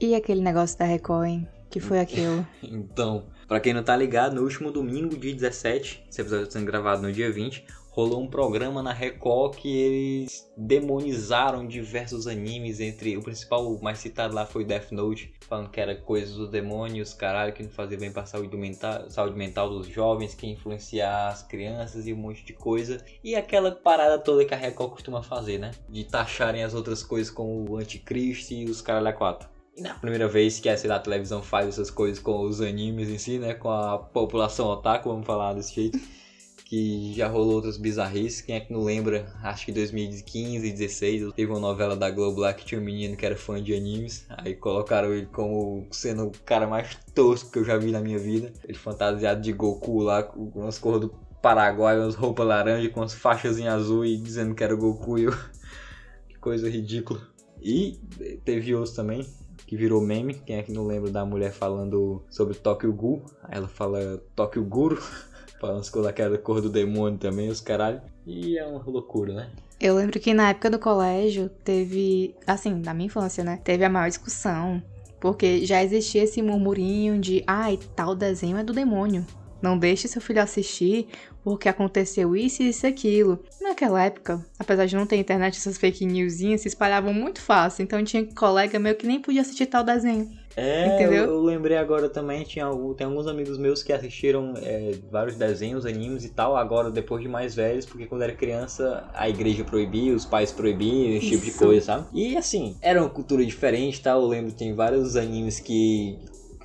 E aquele negócio da Record, hein? Que foi aquilo? então, para quem não tá ligado, no último domingo, dia 17, esse episódio está sendo gravado no dia 20, rolou um programa na Record que eles demonizaram diversos animes, entre o principal mais citado lá foi Death Note, falando que era coisas dos demônios, caralho, que não fazia bem para saúde mental, saúde mental dos jovens, que influenciar as crianças e um monte de coisa. E aquela parada toda que a Record costuma fazer, né? De taxarem as outras coisas como o anticristo e os caralho a quatro. E na primeira vez que a, a televisão faz essas coisas com os animes em si, né? Com a população otaku, vamos falar desse jeito que já rolou outras bizarrices. Quem é que não lembra? Acho que 2015, 16, teve uma novela da Globo lá que tinha um menino que era fã de animes. Aí colocaram ele como sendo o cara mais tosco que eu já vi na minha vida. Ele fantasiado de Goku lá, com umas cores do Paraguai, umas roupas laranja com as faixas em azul e dizendo que era o Goku. E eu... que coisa ridícula. E teve outros também, que virou meme. Quem é que não lembra da mulher falando sobre Tokyo Ghoul? Ela fala Tokyo Guru. Falando com aquela cor do demônio também, os caralho. E é uma loucura, né? Eu lembro que na época do colégio teve, assim, na minha infância, né? Teve a maior discussão. Porque já existia esse murmurinho de, ai, tal desenho é do demônio. Não deixe seu filho assistir porque aconteceu isso e isso e aquilo. Naquela época, apesar de não ter internet, essas fake newsinhas se espalhavam muito fácil. Então tinha colega meu que nem podia assistir tal desenho. É, Entendeu? Eu, lembrei agora também, tinha, tem alguns amigos meus que assistiram é, vários desenhos, animes e tal, agora depois de mais velhos, porque quando era criança a igreja proibia, os pais proibiam, esse tipo de coisa, sabe? E assim, era uma cultura diferente, tal, eu lembro, tem vários animes que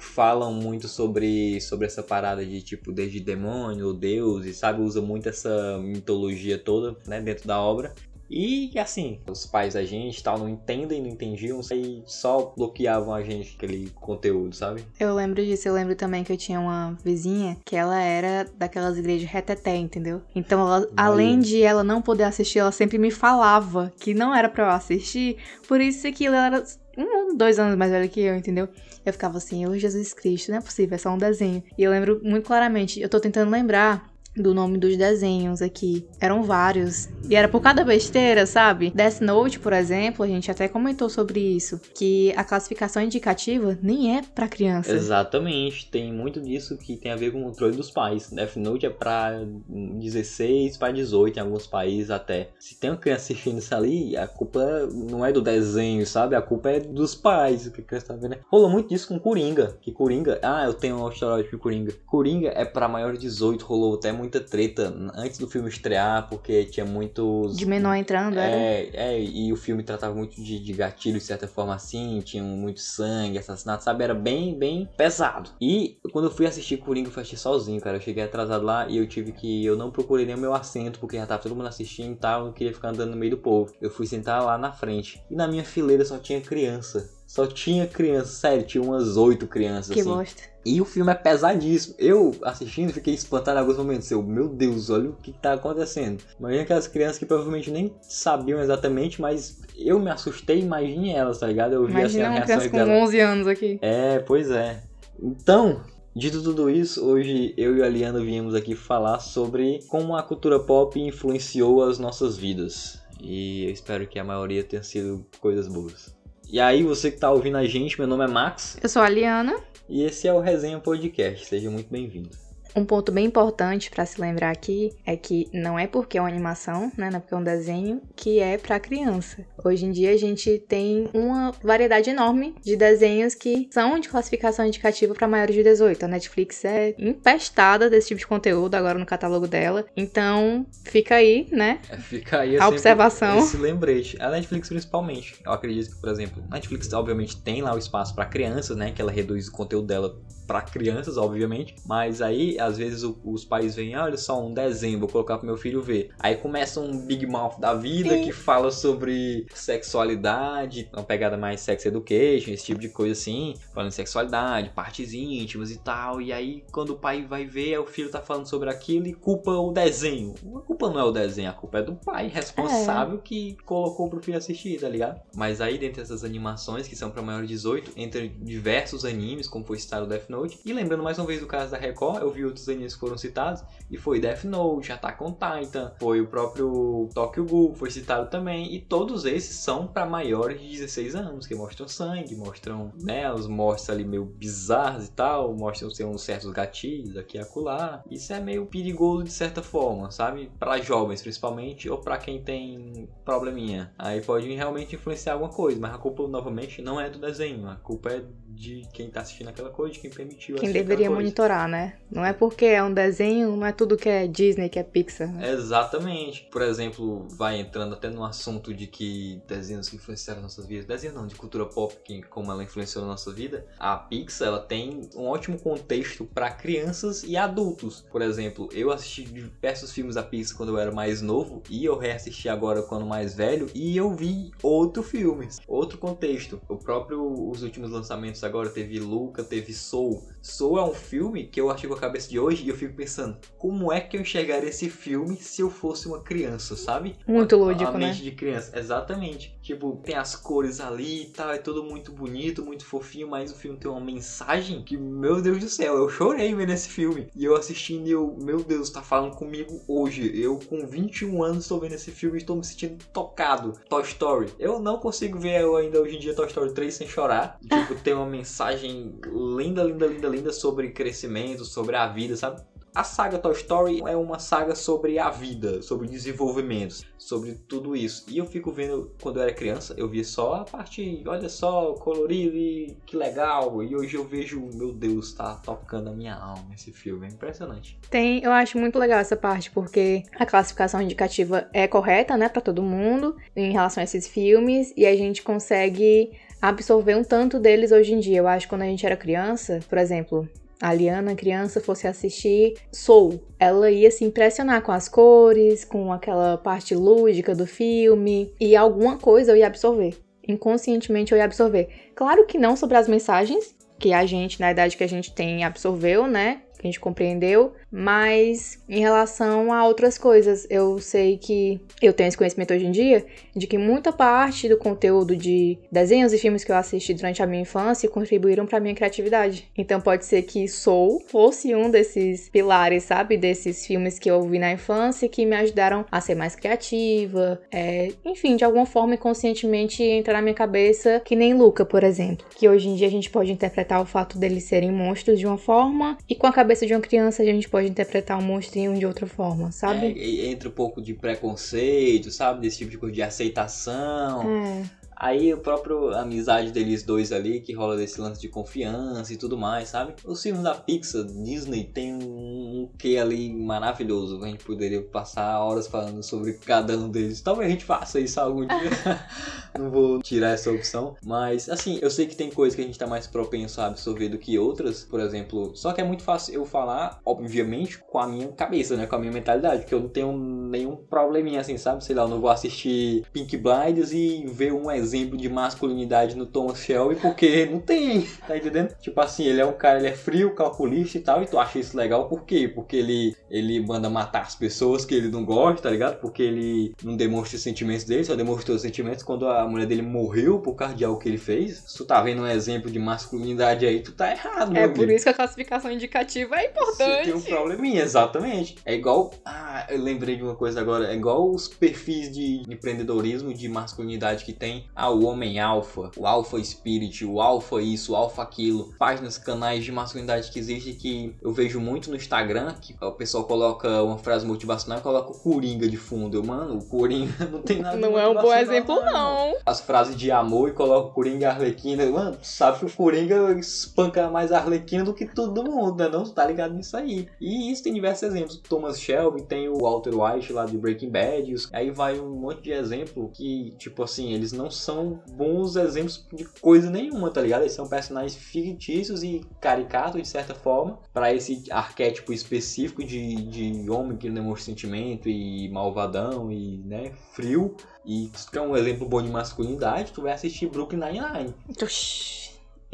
falam muito sobre, sobre essa parada de tipo desde demônio, Deus, e sabe, usa muito essa mitologia toda, né, dentro da obra. E assim, os pais da gente tal não entendem, não entendiam e só bloqueavam a gente aquele conteúdo, sabe? Eu lembro disso, eu lembro também que eu tinha uma vizinha que ela era daquelas igrejas reteté, entendeu? Então, ela, além de ela não poder assistir, ela sempre me falava que não era para eu assistir, por isso que ela era um, dois anos mais velha que eu, entendeu? Eu ficava assim, ô Jesus Cristo, não é possível, é só um desenho. E eu lembro muito claramente, eu tô tentando lembrar do nome dos desenhos aqui. Eram vários. E era por cada besteira, sabe? Death Note, por exemplo, a gente até comentou sobre isso. Que a classificação indicativa nem é para criança. Exatamente. Tem muito disso que tem a ver com o controle dos pais. Death Note é pra 16 para 18 em alguns países até. Se tem uma criança assistindo isso ali, a culpa não é do desenho, sabe? A culpa é dos pais. Que a criança tá vendo. Rolou muito disso com Coringa. Que Coringa. Ah, eu tenho um estereótipo de Coringa. Coringa é para maior de 18. Rolou até muito muita treta antes do filme estrear, porque tinha muitos. De menor entrando, é, era? É, e o filme tratava muito de, de gatilho, de certa forma assim, tinha muito sangue, assassinato, sabe? Era bem, bem pesado. E quando eu fui assistir Coringa, eu fui assistir sozinho, cara. Eu cheguei atrasado lá e eu tive que. Eu não procurei nem o meu assento, porque já tava todo mundo assistindo e tal, eu não queria ficar andando no meio do povo. Eu fui sentar lá na frente. E na minha fileira só tinha criança. Só tinha criança, sério, tinha umas oito crianças. Que assim. bosta. E o filme é pesadíssimo. Eu, assistindo, fiquei espantado em alguns momentos. Eu, meu Deus, olha o que está acontecendo. Imagina aquelas crianças que provavelmente nem sabiam exatamente, mas eu me assustei, imagine elas, tá ligado? Eu vi assim, a reação criança com 11 anos aqui. É, pois é. Então, Dito tudo isso, hoje eu e a Liana viemos aqui falar sobre como a cultura pop influenciou as nossas vidas. E eu espero que a maioria tenha sido coisas boas. E aí, você que está ouvindo a gente, meu nome é Max. Eu sou a Liana. E esse é o Resenha Podcast. Seja muito bem-vindo. Um ponto bem importante para se lembrar aqui é que não é porque é uma animação, né, não é porque é um desenho que é para criança. Hoje em dia a gente tem uma variedade enorme de desenhos que são de classificação indicativa para maiores de 18. A Netflix é empestada desse tipo de conteúdo agora no catálogo dela. Então, fica aí, né? É, fica aí a observação. Esse lembrete. A Netflix principalmente. Eu acredito que, por exemplo, a Netflix obviamente tem lá o espaço para crianças, né, que ela reduz o conteúdo dela para crianças, obviamente, mas aí às vezes o, os pais veem, ah, olha só, um desenho, vou colocar pro meu filho ver. Aí começa um Big Mouth da vida Sim. que fala sobre sexualidade, uma pegada mais sex education, esse tipo de coisa assim, falando de sexualidade, partes íntimas e tal. E aí quando o pai vai ver, o filho tá falando sobre aquilo e culpa o desenho. A culpa não é o desenho, a culpa é do pai responsável é. que colocou pro filho assistir, tá ligado? Mas aí dentro dessas animações que são para maior de 18, entre diversos animes, como foi citado o Death Note. E lembrando mais uma vez do caso da Record, eu vi outros animes que foram citados, e foi Death Note, Attack on Titan, foi o próprio Tokyo Ghoul, foi citado também, e todos esses são para maiores de 16 anos, que mostram sangue, mostram, né, os mortes ali meio bizarros e tal, mostram ser uns certos gatilhos aqui e acolá. Isso é meio perigoso de certa forma, sabe? Para jovens principalmente, ou para quem tem probleminha. Aí pode realmente influenciar alguma coisa, mas a culpa novamente não é do desenho, a culpa é de quem tá assistindo aquela coisa, de quem permitiu Quem deveria monitorar, né? Não é porque é um desenho, não é tudo que é Disney, que é Pixar. Né? Exatamente. Por exemplo, vai entrando até no assunto de que desenhos que influenciaram nossas vidas, desenho não, de cultura pop, que, como ela influenciou na nossa vida, a Pixar, ela tem um ótimo contexto para crianças e adultos. Por exemplo, eu assisti diversos filmes da Pixar quando eu era mais novo, e eu reassisti agora quando mais velho, e eu vi outros filmes, outro contexto. O próprio, os últimos lançamentos agora, teve Luca, teve Soul. Soul é um filme que eu achei com a cabeça de hoje e eu fico pensando, como é que eu enxergaria esse filme se eu fosse uma criança, sabe? Muito lúdico, a, a né? mente de criança, exatamente. Tipo, tem as cores ali e tal, é tudo muito bonito, muito fofinho, mas o filme tem uma mensagem que, meu Deus do céu, eu chorei vendo esse filme. E eu assistindo e eu, meu Deus, tá falando comigo hoje. Eu com 21 anos estou vendo esse filme e estou me sentindo tocado. Toy Story. Eu não consigo ver ainda hoje em dia Toy Story 3 sem chorar. Tipo, tem uma mensagem linda, linda, linda, linda sobre crescimento, sobre a vida, sabe? A saga Toy Story é uma saga sobre a vida, sobre desenvolvimento, sobre tudo isso. E eu fico vendo, quando eu era criança, eu via só a parte, olha só, colorido e que legal. E hoje eu vejo, meu Deus, tá tocando a minha alma esse filme. É impressionante. Tem, eu acho muito legal essa parte, porque a classificação indicativa é correta, né, para todo mundo em relação a esses filmes, e a gente consegue absorver um tanto deles hoje em dia. Eu acho que quando a gente era criança, por exemplo, a Liana, criança, fosse assistir Soul, ela ia se impressionar com as cores, com aquela parte lúdica do filme, e alguma coisa eu ia absorver. Inconscientemente eu ia absorver. Claro que não sobre as mensagens, que a gente, na idade que a gente tem, absorveu, né? Que a gente compreendeu, mas em relação a outras coisas, eu sei que eu tenho esse conhecimento hoje em dia de que muita parte do conteúdo de desenhos e filmes que eu assisti durante a minha infância contribuíram para minha criatividade. Então pode ser que Soul fosse um desses pilares, sabe, desses filmes que eu vi na infância que me ajudaram a ser mais criativa, é, enfim, de alguma forma inconscientemente entrar na minha cabeça, que nem Luca, por exemplo, que hoje em dia a gente pode interpretar o fato deles serem monstros de uma forma e com a cabeça de uma criança a gente pode interpretar um monstrinho de outra forma, sabe? É, entra um pouco de preconceito, sabe? Desse tipo de coisa de aceitação. É. Aí o próprio amizade deles dois ali, que rola desse lance de confiança e tudo mais, sabe? Os filmes da Pixar, Disney, tem um quê ali maravilhoso. A gente poderia passar horas falando sobre cada um deles. Talvez a gente faça isso algum dia. Não vou tirar essa opção. Mas, assim, eu sei que tem coisas que a gente tá mais propenso a absorver do que outras. Por exemplo, só que é muito fácil eu falar, obviamente, com a minha cabeça, né? Com a minha mentalidade. Porque eu não tenho nenhum probleminha assim, sabe? Sei lá, eu não vou assistir Pink Blinders e ver um exemplo de masculinidade no Thomas Shelby, porque não tem, tá entendendo? Tipo assim, ele é um cara, ele é frio, calculista e tal, e tu acha isso legal por quê? Porque ele, ele manda matar as pessoas que ele não gosta, tá ligado? Porque ele não demonstra os sentimentos dele, só demonstrou os sentimentos quando a mulher dele morreu por causa de algo que ele fez. Se tu tá vendo um exemplo de masculinidade aí, tu tá errado, meu É por isso que a classificação indicativa é Você importante. tem um probleminha, exatamente. É igual. Ah, eu lembrei de uma coisa agora. É igual os perfis de empreendedorismo, de masculinidade que tem. Ah, o homem alfa, o alfa spirit, o alfa isso, o alfa aquilo. Páginas, canais de masculinidade que existem que eu vejo muito no Instagram. Que o pessoal coloca uma frase motivacional e coloca o Coringa de fundo. Eu, mano, o Coringa não tem nada Não é um bom exemplo, não. as frases de amor e coloca o Coringa e Arlequina. Mano, tu sabe que o Coringa espanca mais a Arlequina do que todo mundo, né? Não, tu tá ligado nisso aí. E isso tem diversos exemplos. Thomas Shelby, tem o Walter White lá de Breaking Bad. Aí vai um monte de exemplo que, tipo assim, eles não são bons exemplos de coisa nenhuma, tá ligado? Eles são personagens fictícios e caricatos, de certa forma, para esse arquétipo específico de, de homem que demonstra sentimento e malvadão e, né, frio. E tu quer um exemplo bom de masculinidade, tu vai assistir Brooklyn Nine-Nine.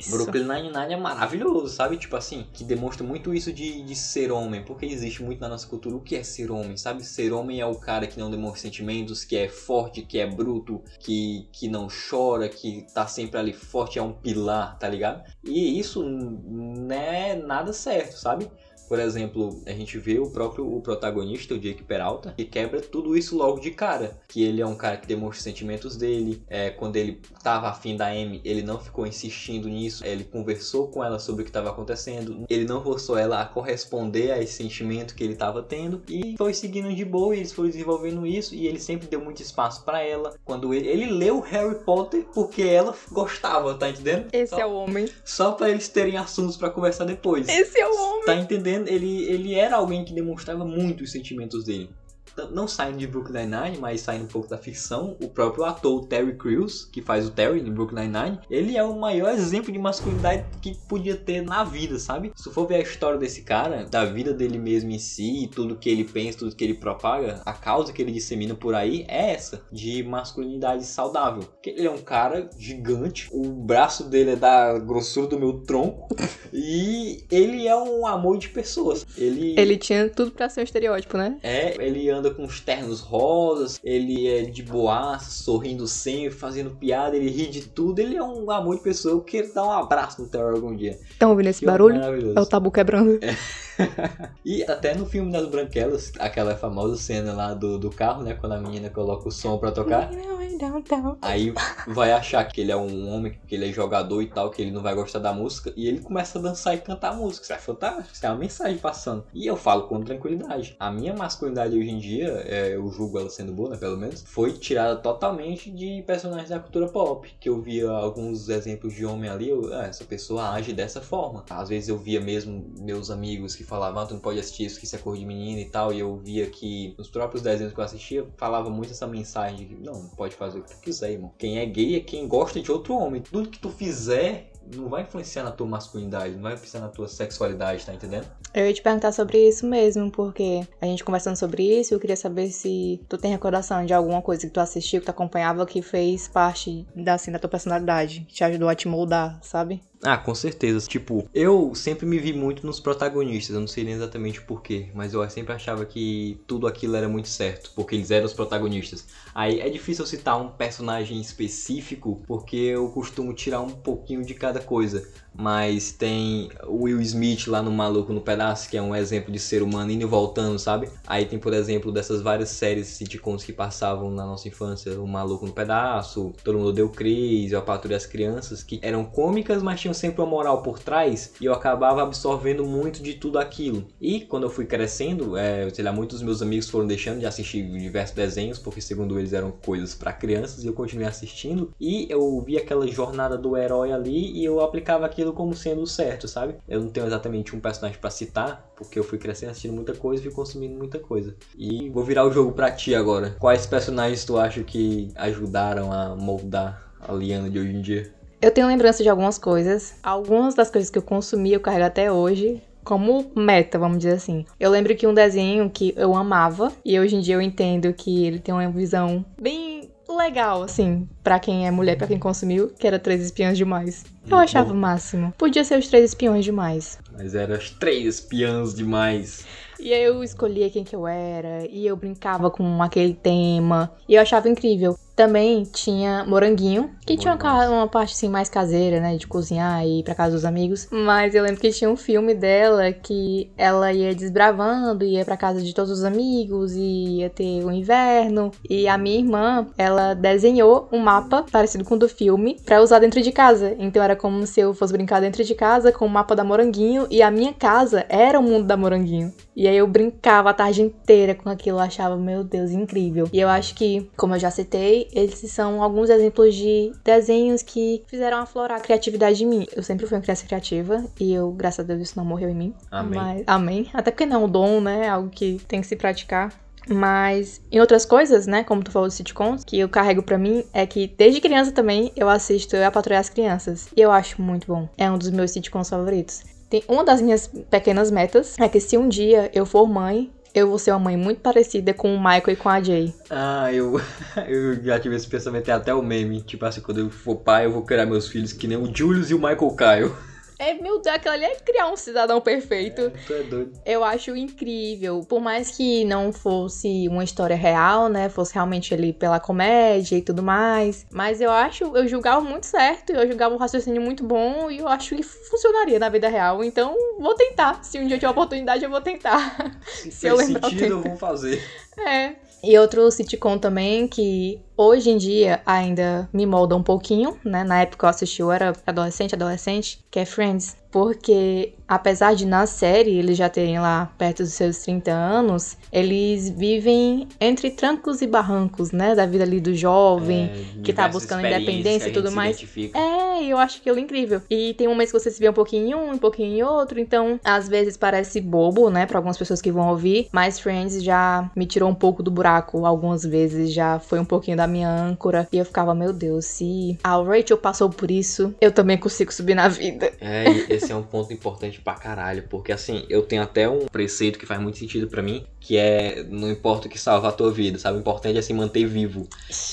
Isso. Brooklyn Nine-Nine é maravilhoso, sabe? Tipo assim, que demonstra muito isso de, de ser homem, porque existe muito na nossa cultura o que é ser homem, sabe? Ser homem é o cara que não demonstra sentimentos, que é forte, que é bruto, que, que não chora, que tá sempre ali forte, é um pilar, tá ligado? E isso não é nada certo, sabe? Por exemplo, a gente vê o próprio o protagonista, o Jake Peralta, que quebra tudo isso logo de cara. Que ele é um cara que demonstra os sentimentos dele. É, quando ele tava afim da Amy, ele não ficou insistindo nisso. Ele conversou com ela sobre o que estava acontecendo. Ele não forçou ela a corresponder a esse sentimento que ele estava tendo. E foi seguindo de boa, e eles foram desenvolvendo isso. E ele sempre deu muito espaço para ela. Quando ele, ele leu Harry Potter porque ela gostava, tá entendendo? Esse só, é o homem. Só para eles terem assuntos para conversar depois. Esse é o homem. Tá entendendo? Ele, ele era alguém que demonstrava muito os sentimentos dele. Não saindo de Brooklyn Nine-Nine, mas saindo um pouco da ficção, o próprio ator Terry Crews, que faz o Terry no Brooklyn Nine-Nine, ele é o maior exemplo de masculinidade que podia ter na vida, sabe? Se for ver a história desse cara, da vida dele mesmo em si, tudo que ele pensa, tudo que ele propaga, a causa que ele dissemina por aí é essa, de masculinidade saudável. Ele é um cara gigante, o braço dele é da grossura do meu tronco, e ele é um amor de pessoas. Ele, Ele tinha tudo pra ser um estereótipo, né? é, ele anda com os ternos rosas, ele é de boaça, sorrindo sempre, fazendo piada, ele ri de tudo. Ele é um amor de pessoa. Eu quero dar um abraço no Terry algum dia. Estão ouvindo esse Que barulho? É o tabu quebrando. E até no filme das Branquelas, aquela famosa cena lá do, do carro, né? Quando a menina coloca o som pra tocar. Aí vai achar que ele é um homem, que ele é jogador e tal, que ele não vai gostar da música. E ele começa a dançar e cantar música. Isso é fantástico, isso é uma mensagem passando. E eu falo com tranquilidade. A minha masculinidade hoje em dia, é, eu julgo ela sendo boa, né? Pelo menos, foi tirada totalmente de personagens da cultura pop. Que eu via alguns exemplos de homem ali, eu, ah, essa pessoa age dessa forma. Às vezes eu via mesmo meus amigos que falavam, ah, tu não pode assistir isso, que isso é cor de menina e tal. E eu via que nos próprios desenhos que eu assistia, falava muito essa mensagem de que, não, pode fazer o que tu quiser, irmão. Quem é gay é quem gosta de outro homem. Tudo que tu fizer não vai influenciar na tua masculinidade, não vai influenciar na tua sexualidade, tá entendendo? Eu ia te perguntar sobre isso mesmo, porque a gente conversando sobre isso, eu queria saber se tu tem recordação de alguma coisa que tu assistiu, que tu acompanhava, que fez parte da, assim, da tua personalidade, que te ajudou a te moldar, sabe? Ah, com certeza. Tipo, eu sempre me vi muito nos protagonistas. Eu não sei nem exatamente porquê, mas eu sempre achava que tudo aquilo era muito certo, porque eles eram os protagonistas. Aí é difícil citar um personagem específico, porque eu costumo tirar um pouquinho de cada coisa. Mas tem o Will Smith lá no Maluco no Pedaço, que é um exemplo de ser humano indo e voltando, sabe? Aí tem, por exemplo, dessas várias séries sitcoms que passavam na nossa infância, o Maluco no Pedaço, Todo Mundo Deu Cris, A Patrulha e as Crianças, que eram cômicas, mas tinham sempre uma moral por trás, e eu acabava absorvendo muito de tudo aquilo. E quando eu fui crescendo, é, sei lá, muitos dos meus amigos foram deixando de assistir diversos desenhos, porque segundo eles eram coisas para crianças, e eu continuei assistindo, e eu vi aquela jornada do herói ali, e eu aplicava aquilo como sendo certo, sabe? Eu não tenho exatamente um personagem para citar, porque eu fui crescendo assistindo muita coisa e fui consumindo muita coisa. E vou virar o jogo pra ti agora. Quais personagens tu acha que ajudaram a moldar a Liana de hoje em dia? Eu tenho lembrança de algumas coisas. Algumas das coisas que eu consumi eu carrego até hoje. Como meta, vamos dizer assim. Eu lembro que um desenho que eu amava, e hoje em dia eu entendo que ele tem uma visão bem legal, assim, pra quem é mulher, pra quem consumiu, que era Três Espiões Demais. Eu Muito achava o máximo. Podia ser os Três Espiões Demais. Mas eram as três espiãs demais. E aí eu escolhia quem que eu era, e eu brincava com aquele tema, e eu achava incrível. Também tinha Moranguinho, que Bom tinha uma, uma parte assim mais caseira, né, de cozinhar e ir pra casa dos amigos. Mas eu lembro que tinha um filme dela que ela ia desbravando, ia pra casa de todos os amigos, e ia ter o inverno. E a minha irmã, ela desenhou um mapa parecido com o do filme pra usar dentro de casa. Então era como se eu fosse brincar dentro de casa com o mapa da Moranguinho, e a minha casa era o mundo da Moranguinho. E aí eu brincava a tarde inteira com aquilo, eu achava, meu Deus, incrível. E eu acho que, como eu já citei, esses são alguns exemplos de desenhos que fizeram aflorar a criatividade em mim. Eu sempre fui uma criança criativa e eu, graças a Deus, isso não morreu em mim. Amém. Mas- amém. Até porque não é um dom, né? É algo que tem que se praticar. Mas em outras coisas, né, como tu falou de sitcoms, que eu carrego pra mim é que desde criança também eu assisto Eu a Patrulha as Crianças. E eu acho muito bom. É um dos meus sitcoms favoritos. Tem uma das minhas pequenas metas é que se um dia eu for mãe, eu vou ser uma mãe muito parecida com o Michael e com a Jay. Ah, eu, eu já tive esse pensamento, tem até o meme. Tipo assim, quando eu for pai, eu vou criar meus filhos que nem o Julius e o Michael Kyle. É, meu Deus, aquilo ali é criar um cidadão perfeito. É, tu é doido. Eu acho incrível. Por mais que não fosse uma história real, né? Fosse realmente ali pela comédia e tudo mais. Mas eu acho, eu julgava muito certo. Eu julgava um raciocínio muito bom e eu acho que funcionaria na vida real. Então, vou tentar. Se um dia eu tiver oportunidade, eu vou tentar. Se, Se eu lembrar sentido, eu vou fazer. É. E outro sitcom também que hoje em dia ainda me molda um pouquinho, né? Na época eu assisti, eu era adolescente, adolescente, que é Friends. Porque, apesar de na série eles já terem lá perto dos seus 30 anos, eles vivem entre trancos e barrancos, né? Da vida ali do jovem, é, que tá buscando independência e tudo mais. É, eu acho aquilo incrível. E tem momentos que você se vê um pouquinho em um, um pouquinho em outro, então às vezes parece bobo, né? Pra algumas pessoas que vão ouvir, mas Friends já me tirou um pouco do buraco algumas vezes, já foi um pouquinho da minha âncora. E eu ficava, meu Deus, se a Rachel passou por isso, eu também consigo subir na vida. É, esse é um ponto importante pra caralho, porque assim, eu tenho até um preceito que faz muito sentido para mim, que é não importa o que salva a tua vida, sabe? O importante é se manter vivo.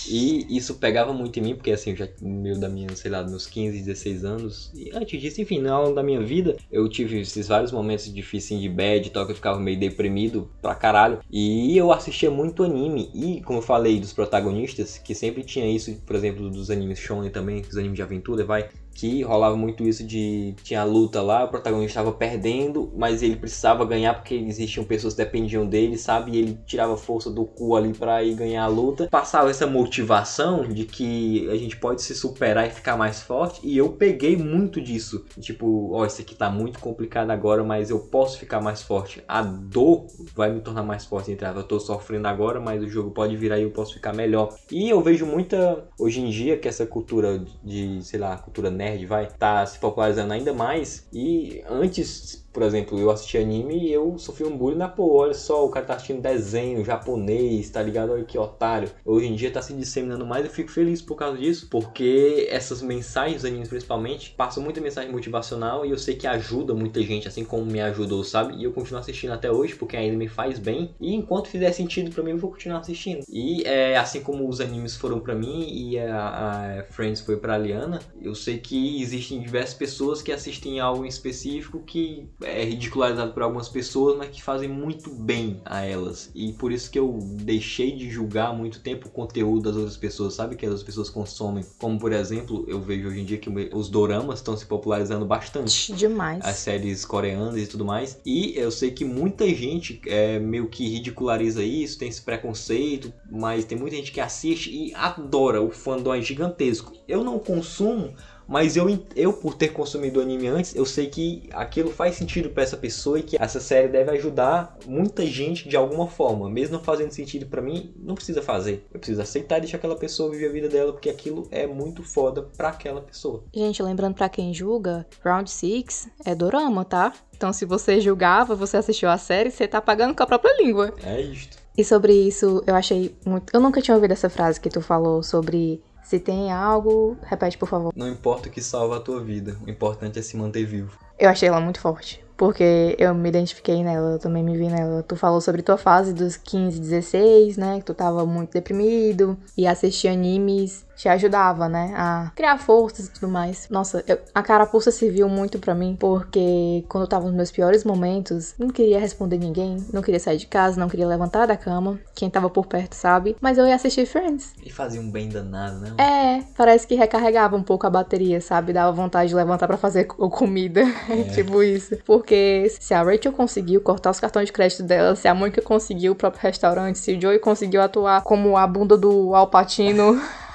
E isso pegava muito em mim, porque assim, eu já meio da minha, sei lá, meus 15, 16 anos, e antes disso, enfim, ao longo da minha vida, eu tive esses vários momentos difíceis de bad e tal, que eu ficava meio deprimido pra caralho. E eu assistia muito anime, e como eu falei dos protagonistas, que sempre tinha isso, por exemplo, dos animes shonen também, dos animes de aventura, vai, que rolava muito isso de tinha luta lá, o protagonista estava perdendo, mas ele precisava ganhar porque existiam pessoas que dependiam dele, sabe? E ele tirava força do cu ali para ir ganhar a luta. Passava essa motivação de que a gente pode se superar e ficar mais forte, e eu peguei muito disso. Tipo, ó, oh, isso aqui tá muito complicado agora, mas eu posso ficar mais forte. A dor vai me tornar mais forte, entre Eu tô sofrendo agora, mas o jogo pode virar e eu posso ficar melhor. E eu vejo muita hoje em dia que essa cultura de, sei lá, cultura nerd nerd vai estar tá se popularizando ainda mais. E antes por exemplo, eu assisti anime e eu sofri um bullying na pô, olha só, o cara tá assistindo desenho japonês, tá ligado? Olha que otário. Hoje em dia tá se disseminando mais eu fico feliz por causa disso, porque essas mensagens, animes principalmente, passam muita mensagem motivacional e eu sei que ajuda muita gente, assim como me ajudou, sabe? E eu continuo assistindo até hoje porque ainda me faz bem. E enquanto fizer sentido para mim, eu vou continuar assistindo. E é assim como os animes foram para mim e a, a Friends foi para Liana, eu sei que existem diversas pessoas que assistem algo em específico que é ridicularizado por algumas pessoas, mas que fazem muito bem a elas. E por isso que eu deixei de julgar muito tempo o conteúdo das outras pessoas, sabe? Que as pessoas consomem. Como, por exemplo, eu vejo hoje em dia que os doramas estão se popularizando bastante. Demais. As séries coreanas e tudo mais. E eu sei que muita gente é, meio que ridiculariza isso, tem esse preconceito, mas tem muita gente que assiste e adora. O fandom é gigantesco. Eu não consumo mas eu, eu, por ter consumido anime antes, eu sei que aquilo faz sentido para essa pessoa e que essa série deve ajudar muita gente de alguma forma. Mesmo não fazendo sentido para mim, não precisa fazer. Eu preciso aceitar e deixar aquela pessoa viver a vida dela, porque aquilo é muito foda para aquela pessoa. Gente, lembrando para quem julga, Round 6 é dorama, tá? Então se você julgava, você assistiu a série, você tá pagando com a própria língua. É isto. E sobre isso, eu achei muito. Eu nunca tinha ouvido essa frase que tu falou sobre se tem algo, repete por favor. Não importa o que salva a tua vida, o importante é se manter vivo. Eu achei ela muito forte porque eu me identifiquei nela, eu também me vi nela. Tu falou sobre tua fase dos 15, 16, né? Que tu tava muito deprimido e assistir animes te ajudava, né? A criar forças e tudo mais. Nossa, eu, a carapuça serviu muito para mim, porque quando eu tava nos meus piores momentos, não queria responder ninguém, não queria sair de casa, não queria levantar da cama. Quem tava por perto sabe. Mas eu ia assistir Friends. E fazia um bem danado, né? É, parece que recarregava um pouco a bateria, sabe? Dava vontade de levantar para fazer comida. É. tipo isso. Porque se a Rachel conseguiu cortar os cartões de crédito dela, se a Mônica conseguiu o próprio restaurante, se o Joey conseguiu atuar como a bunda do Alpatino,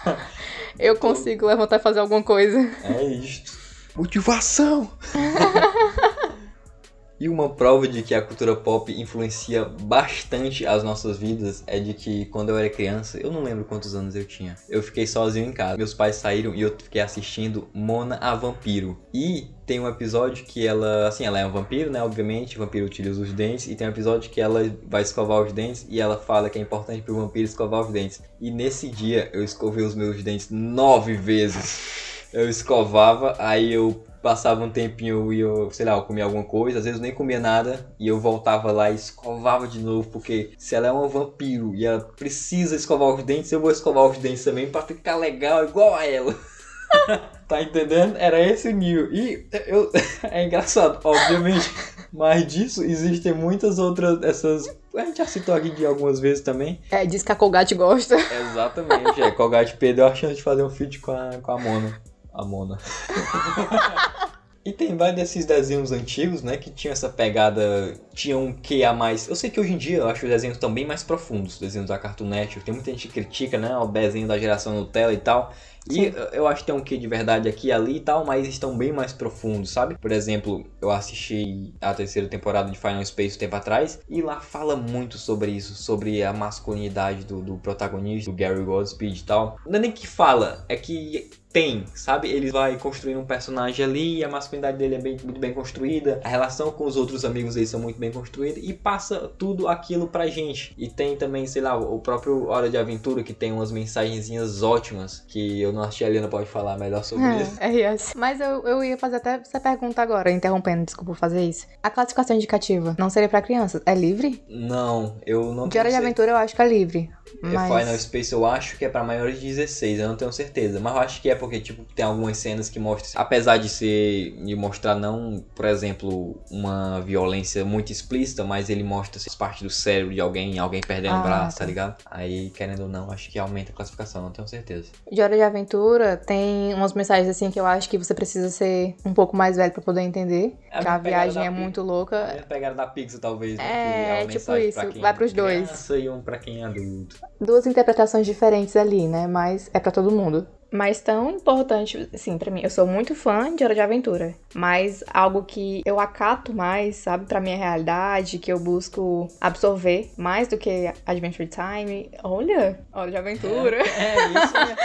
eu consigo levantar e fazer alguma coisa. É isto. Motivação! E uma prova de que a cultura pop influencia bastante as nossas vidas é de que quando eu era criança, eu não lembro quantos anos eu tinha, eu fiquei sozinho em casa. Meus pais saíram e eu fiquei assistindo Mona a Vampiro. E tem um episódio que ela, assim, ela é um vampiro, né? Obviamente, o vampiro utiliza os dentes. E tem um episódio que ela vai escovar os dentes e ela fala que é importante pro vampiro escovar os dentes. E nesse dia eu escovei os meus dentes nove vezes. Eu escovava, aí eu passava um tempinho e eu, sei lá, eu comia alguma coisa, às vezes eu nem comia nada e eu voltava lá e escovava de novo, porque se ela é um vampiro e ela precisa escovar os dentes, eu vou escovar os dentes também para ficar legal igual a ela. tá entendendo? Era esse o nível. E eu, é engraçado, obviamente. Mas disso existem muitas outras essas. A gente já citou aqui de algumas vezes também. É, diz que a Colgate gosta. Exatamente, é. Colgate perdeu a chance de fazer um feat com a, com a Mona. A Mona. E tem vários desses desenhos antigos, né, que tinham essa pegada, tinham um que a mais. Eu sei que hoje em dia eu acho os desenhos bem mais profundos, os desenhos da Cartoon Network. Tem muita gente que critica, né, o desenho da geração Nutella e tal. E Sim. eu acho que tem um quê de verdade aqui e ali e tal, mas estão bem mais profundos, sabe? Por exemplo, eu assisti a terceira temporada de Final Space um tempo atrás e lá fala muito sobre isso, sobre a masculinidade do, do protagonista, do Gary Godspeed e tal. Não é nem que fala, é que tem, sabe? Ele vai construindo um personagem ali, a masculinidade dele é bem, muito bem construída, a relação com os outros amigos dele são muito bem construída e passa tudo aquilo pra gente. E tem também, sei lá, o próprio Hora de Aventura que tem umas mensagenzinhas ótimas que eu não achei a Helena pode falar melhor sobre é, isso. É isso. Mas eu, eu ia fazer até essa pergunta agora, interrompendo, desculpa fazer isso. A classificação indicativa não seria para crianças? É livre? Não, eu não De Hora de Aventura eu acho que é livre. Mas... Final Space eu acho que é para maiores de 16, eu não tenho certeza. Mas eu acho que é porque, tipo, tem algumas cenas que mostram. Apesar de ser. de mostrar não, por exemplo, uma violência muito explícita, mas ele mostra as partes do cérebro de alguém, alguém perdendo o ah, braço, tá. tá ligado? Aí, querendo ou não, acho que aumenta a classificação, não tenho certeza. De Hora de Aventura tem umas mensagens assim que eu acho que você precisa ser um pouco mais velho para poder entender. É a, a viagem é muito louca. É pegada da Pixar, talvez. Né? É, é tipo isso. Vai pros dois. E um pra quem é adulto duas interpretações diferentes ali, né? Mas é para todo mundo. Mas tão importante, assim, para mim, eu sou muito fã de Hora de Aventura, mas algo que eu acato mais, sabe, para minha realidade, que eu busco absorver mais do que Adventure Time. Olha, Hora de Aventura. É, é isso. Minha,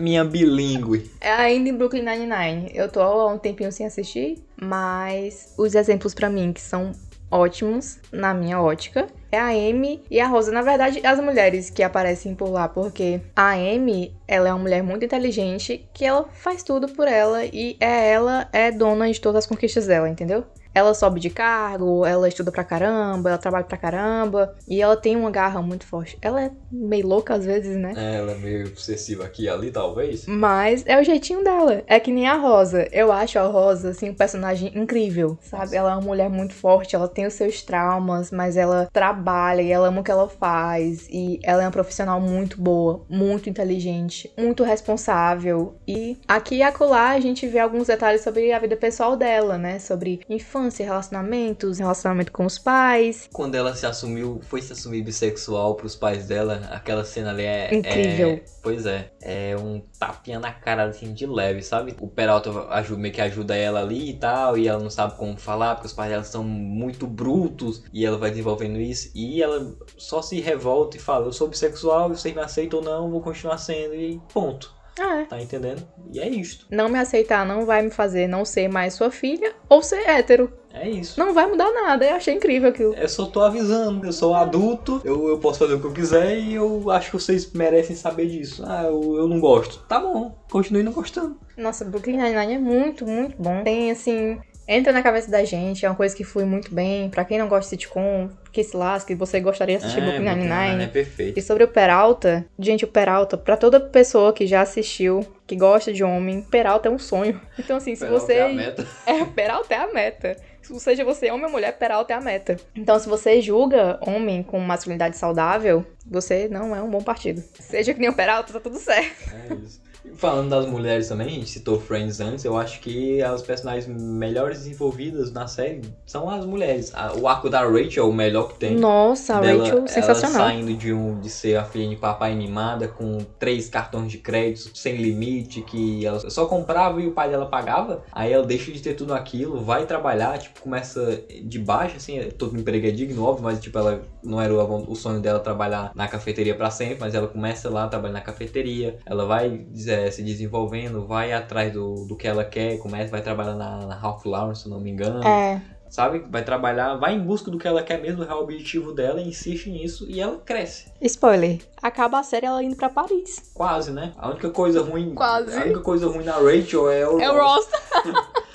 minha bilíngue. É ainda em Brooklyn Nine-Nine. Eu tô há um tempinho sem assistir, mas os exemplos para mim que são ótimos na minha ótica é a Amy e a Rosa. Na verdade, as mulheres que aparecem por lá, porque a Amy, ela é uma mulher muito inteligente que ela faz tudo por ela e é ela é dona de todas as conquistas dela, entendeu? Ela sobe de cargo, ela estuda pra caramba, ela trabalha pra caramba e ela tem uma garra muito forte. Ela é meio louca às vezes, né? É, ela é meio obsessiva aqui e ali, talvez. Mas é o jeitinho dela. É que nem a Rosa. Eu acho a Rosa, assim, um personagem incrível, sabe? Ela é uma mulher muito forte, ela tem os seus traumas, mas ela trabalha e ela ama o que ela faz. E ela é uma profissional muito boa, muito inteligente, muito responsável. E aqui e acolá a gente vê alguns detalhes sobre a vida pessoal dela, né? Sobre infância infância, relacionamentos, relacionamento com os pais. Quando ela se assumiu, foi se assumir bissexual pros pais dela, aquela cena ali é. Incrível. É, pois é. É um tapinha na cara assim de leve, sabe? O Peralta ajuda, meio que ajuda ela ali e tal, e ela não sabe como falar, porque os pais dela são muito brutos, e ela vai desenvolvendo isso, e ela só se revolta e fala: Eu sou bissexual, vocês me aceitam ou não, vou continuar sendo, e ponto. É. Tá entendendo? E é isto. Não me aceitar não vai me fazer não ser mais sua filha ou ser hétero. É isso. Não vai mudar nada. Eu achei incrível aquilo. Eu só tô avisando. Eu sou adulto, eu, eu posso fazer o que eu quiser e eu acho que vocês merecem saber disso. Ah, eu, eu não gosto. Tá bom, continue não gostando. Nossa, Brooklyn Nine-Nine é muito, muito bom. Tem, assim, entra na cabeça da gente, é uma coisa que flui muito bem. Para quem não gosta de sitcom, que se lasque, você gostaria de assistir é, Brooklyn Nine-Nine. É perfeito. E sobre o Peralta, gente, o Peralta, para toda pessoa que já assistiu, que gosta de homem, Peralta é um sonho. Então, assim, se Peralta você. É a meta. É, Peralta é a meta. Seja você homem ou mulher, Peralta é a meta. Então, se você julga homem com masculinidade saudável, você não é um bom partido. Seja que nem o Peralta, tá tudo certo. É isso. Falando das mulheres também, a gente citou Friends antes, eu acho que as personagens melhores desenvolvidas na série são as mulheres. O arco da Rachel, o melhor que tem. Nossa, a dela, Rachel, sensacional. Ela saindo de, um, de ser a filha de papai animada, com três cartões de crédito sem limite, que ela só comprava e o pai dela pagava. Aí ela deixa de ter tudo aquilo, vai trabalhar, tipo, começa de baixo, assim, todo emprego é digno, óbvio, mas tipo, ela não era o, o sonho dela trabalhar na cafeteria para sempre, mas ela começa lá, trabalhar na cafeteria, ela vai dizer é, se desenvolvendo, vai atrás do, do que ela quer, começa, vai trabalhar na, na Ralph Lauren, se não me engano. É. Sabe? Vai trabalhar, vai em busca do que ela quer mesmo, o real objetivo dela, insiste nisso e ela cresce. Spoiler. Acaba a série ela indo pra Paris. Quase, né? A única coisa ruim. Quase. A única coisa ruim na Rachel é o. É o Ross.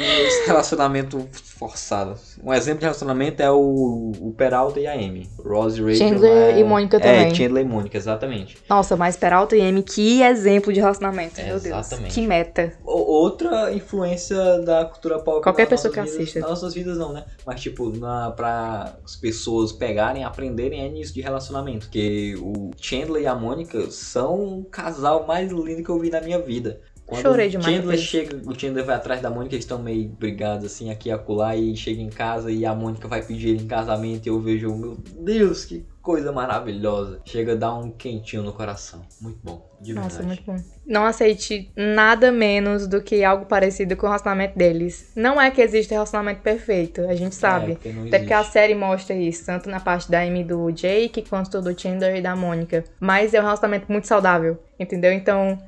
esse relacionamento forçado. Um exemplo de relacionamento é o, o Peralta e a Amy. Rose e Rachel. Chandler é... e Mônica também. É, Chandler e Mônica, exatamente. Nossa, mas Peralta e Amy, que exemplo de relacionamento, É, meu Deus. exatamente. Que meta. Outra influência da cultura pop. Qualquer pessoa que vidas- assista. Nas nossas vidas não, né? Mas tipo, na, pra as pessoas pegarem, aprenderem é nisso de relacionamento. Porque o Chandler e a Mônica são o casal mais lindo que eu vi na minha vida. Quando Chorei demais o Chandler depois. chega, o Chandler vai atrás da Mônica, eles estão meio brigados assim, aqui e acolá, e chega em casa e a Mônica vai pedir ele em casamento e eu vejo, meu Deus, que coisa maravilhosa. Chega a dar um quentinho no coração. Muito bom, de Nossa, verdade. muito bom. Não aceite nada menos do que algo parecido com o relacionamento deles. Não é que existe relacionamento perfeito, a gente É, sabe. porque não Até porque a série mostra isso, tanto na parte da Amy do Jake, quanto do Chandler e da Mônica. Mas é um relacionamento muito saudável, entendeu? Então,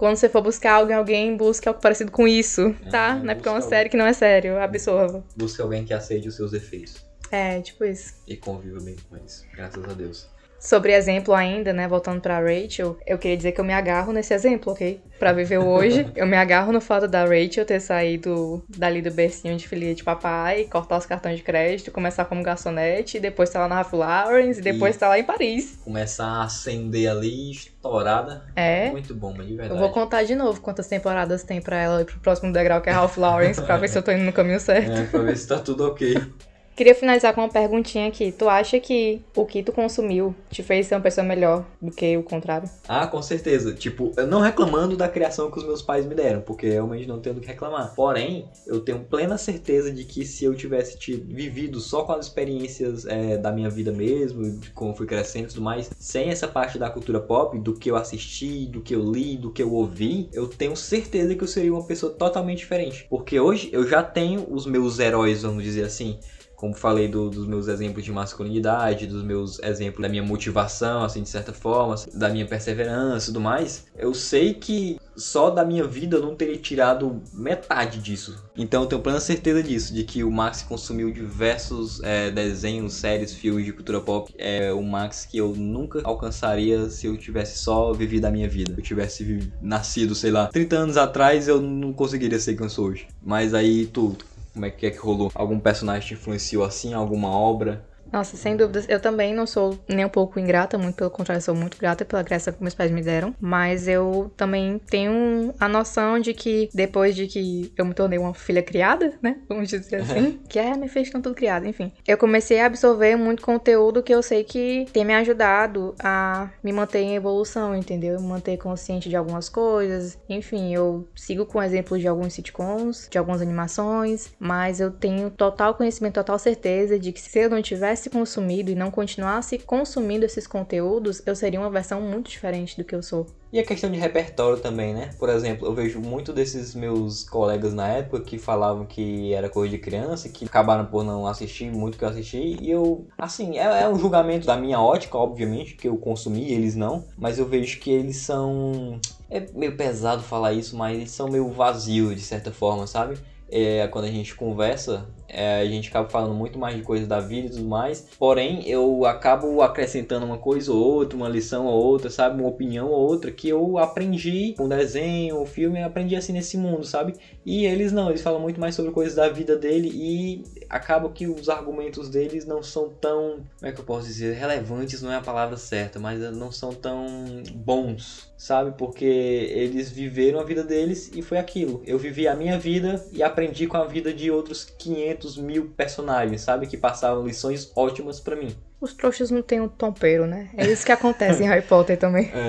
quando você for buscar alguém, alguém busque algo parecido com isso, tá? É, não é porque é uma busca série que não é sério, absorva. Busca alguém que aceite os seus defeitos É, tipo isso. e conviva bem com eles. Graças a Deus. Sobre exemplo ainda, né, voltando pra Rachel, eu queria dizer que eu me agarro nesse exemplo, ok? Pra viver hoje, eu me agarro no fato da Rachel ter saído dali do bercinho de filha de papai, cortar os cartões de crédito, começar como garçonete, depois tá lá na Ralph Lauren, e depois E- tá lá em Paris. Começar a acender ali, estourada. É. Muito bom, mas de Eu verdade. vou contar de novo quantas temporadas tem pra ela ir pro próximo degrau, que é Ralph Lauren, pra ver se eu tô indo no caminho certo. É, pra ver se tá tudo ok. Queria finalizar com uma perguntinha aqui. Tu acha que o que tu consumiu te fez ser uma pessoa melhor do que o contrário? Ah, com certeza. Tipo, eu não reclamando da criação que os meus pais me deram, porque realmente não tenho do que reclamar. Porém, eu tenho plena certeza de que se eu tivesse tido, vivido só com as experiências é, da minha vida mesmo, de como fui crescendo e tudo mais, sem essa parte da cultura pop, do que eu assisti, do que eu li, do que eu ouvi, eu tenho certeza que eu seria uma pessoa totalmente diferente. Porque hoje eu já tenho os meus heróis, vamos dizer assim. Como falei do- dos meus exemplos de masculinidade, dos meus exemplos da minha motivação, assim, de certa forma, da minha perseverança e tudo mais, eu sei que só da minha vida eu não teria tirado metade disso. Então eu tenho plena certeza disso, de que o Max consumiu diversos é, desenhos, séries, filmes de cultura pop. É o Max que eu nunca alcançaria se eu tivesse só vivido a minha vida. Se eu tivesse nascido, sei lá, 30 anos atrás, eu não conseguiria ser quem eu sou hoje. Mas aí tu, como é que é que rolou? Algum personagem te influenciou assim? Alguma obra? Nossa, sem dúvidas. Eu também não sou nem um pouco ingrata, muito pelo contrário, sou muito grata pela criação que meus pais me deram. Mas eu também tenho a noção de que depois de que eu me tornei uma filha criada, né? Vamos dizer assim. que é, me fez tudo criado, enfim. Eu comecei a absorver muito conteúdo que eu sei que tem me ajudado a me manter em evolução, entendeu? Me manter consciente de algumas coisas. Enfim, eu sigo com exemplos de alguns sitcoms, de algumas animações, mas eu tenho total conhecimento, total certeza de que se eu não tivesse consumido e não continuasse consumindo esses conteúdos, eu seria uma versão muito diferente do que eu sou. E a questão de repertório também, né? Por exemplo, eu vejo muito desses meus colegas na época que falavam que era coisa de criança, que acabaram por não assistir muito que eu assisti. E eu, assim, é, é um julgamento da minha ótica, obviamente, que eu consumi, eles não. Mas eu vejo que eles são. É meio pesado falar isso, mas eles são meio vazios, de certa forma, sabe? É, quando a gente conversa, é, a gente acaba falando muito mais de coisas da vida e tudo mais. Porém, eu acabo acrescentando uma coisa ou outra, uma lição ou outra, sabe? Uma opinião ou outra que eu aprendi com desenho, filme, eu aprendi assim nesse mundo, sabe? E eles não, eles falam muito mais sobre coisas da vida dele e acaba que os argumentos deles não são tão, como é que eu posso dizer, relevantes não é a palavra certa, mas não são tão bons, sabe? Porque eles viveram a vida deles e foi aquilo. Eu vivi a minha vida e aprendi com a vida de outros 500 mil personagens, sabe? Que passavam lições ótimas pra mim. Os trouxas não têm um tompeiro, né? É isso que acontece em Harry Potter também.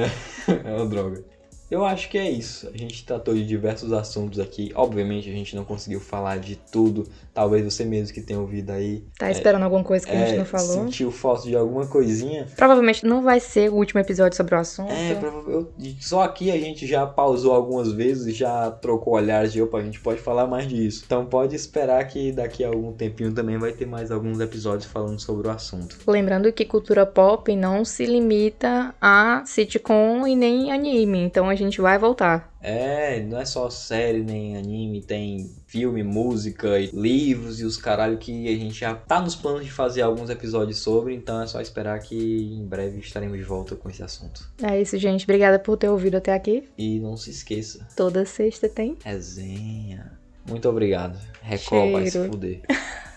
É, é uma droga. Eu acho que é isso. A gente tratou de diversos assuntos aqui. Obviamente a gente não conseguiu falar de tudo. Talvez você mesmo que tenha ouvido aí Tá esperando alguma coisa que a gente é, não falou? sentiu falta de alguma coisinha. Provavelmente não vai ser o último episódio sobre o assunto. É, eu- só aqui a gente já pausou algumas vezes e já trocou olhares de opa, a gente pode falar mais disso. Então pode esperar que daqui a algum tempinho também vai ter mais alguns episódios falando sobre o assunto. Lembrando que cultura pop não se limita a sitcom e nem anime. Então a gente vai voltar. É, não é só série nem anime, tem filme, música, livros e os caralho que a gente já tá nos planos de fazer alguns episódios sobre, então é só esperar que em breve estaremos de volta com esse assunto. É isso, gente. Obrigada por ter ouvido até aqui. E não se esqueça. Toda sexta tem resenha. Muito obrigado. Record vai se fuder.